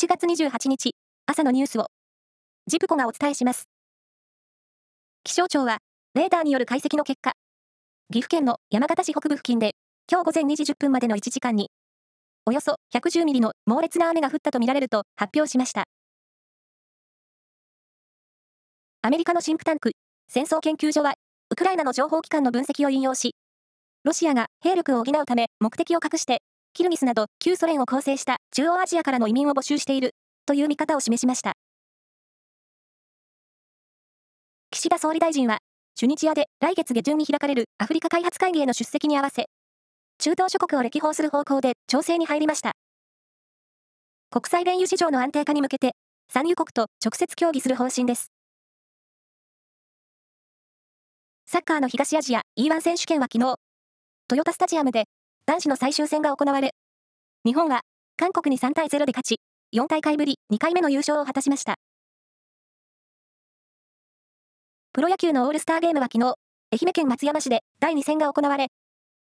7月28日、朝のニュースを、ジプコがお伝えします。気象庁は、レーダーによる解析の結果、岐阜県の山形市北部付近で、今日午前2時10分までの1時間に、およそ110ミリの猛烈な雨が降ったとみられると発表しました。アメリカのシンクタンク、戦争研究所は、ウクライナの情報機関の分析を引用し、ロシアが兵力を補うため目的を隠して、キルギスなど旧ソ連を構成した中央アジアからの移民を募集しているという見方を示しました。岸田総理大臣は、チュニジアで来月下旬に開かれるアフリカ開発会議への出席に合わせ、中東諸国を歴訪する方向で調整に入りました。国際原油市場の安定化に向けて、産油国と直接協議する方針です。サッカーの東アジア E1 選手権は昨日、トヨタスタジアムで男子の最終戦が行われ、日本は韓国に3対0で勝ち、4大会ぶり2回目の優勝を果たしました。プロ野球のオールスターゲームは昨日、愛媛県松山市で第2戦が行われ、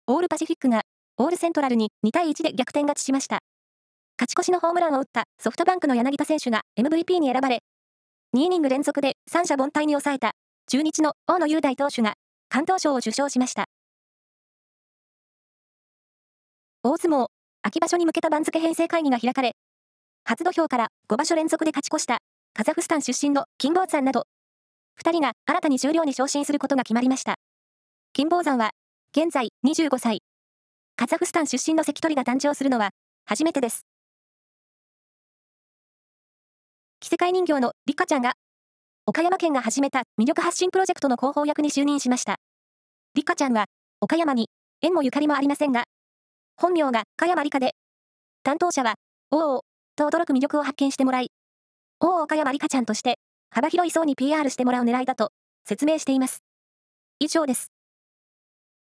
オールパシフィックがオールセントラルに2対1で逆転勝ちしました。勝ち越しのホームランを打ったソフトバンクの柳田選手が MVP に選ばれ、2イニング連続で三者凡退に抑えた中日の大野雄大投手が関東賞を受賞しました。大相撲、秋場所に向けた番付編成会議が開かれ、初土俵から5場所連続で勝ち越したカザフスタン出身の金峰山など、2人が新たに終了に昇進することが決まりました。金峰山は、現在25歳。カザフスタン出身の関取が誕生するのは初めてです。着せ替え人形のリカちゃんが、岡山県が始めた魅力発信プロジェクトの広報役に就任しました。リカちゃんは、岡山に縁もゆかりもありませんが、本名が加山理香で、担当者は、おお、と驚く魅力を発見してもらい、おお岡山理香ちゃんとして、幅広い層に PR してもらう狙いだと説明しています。以上です。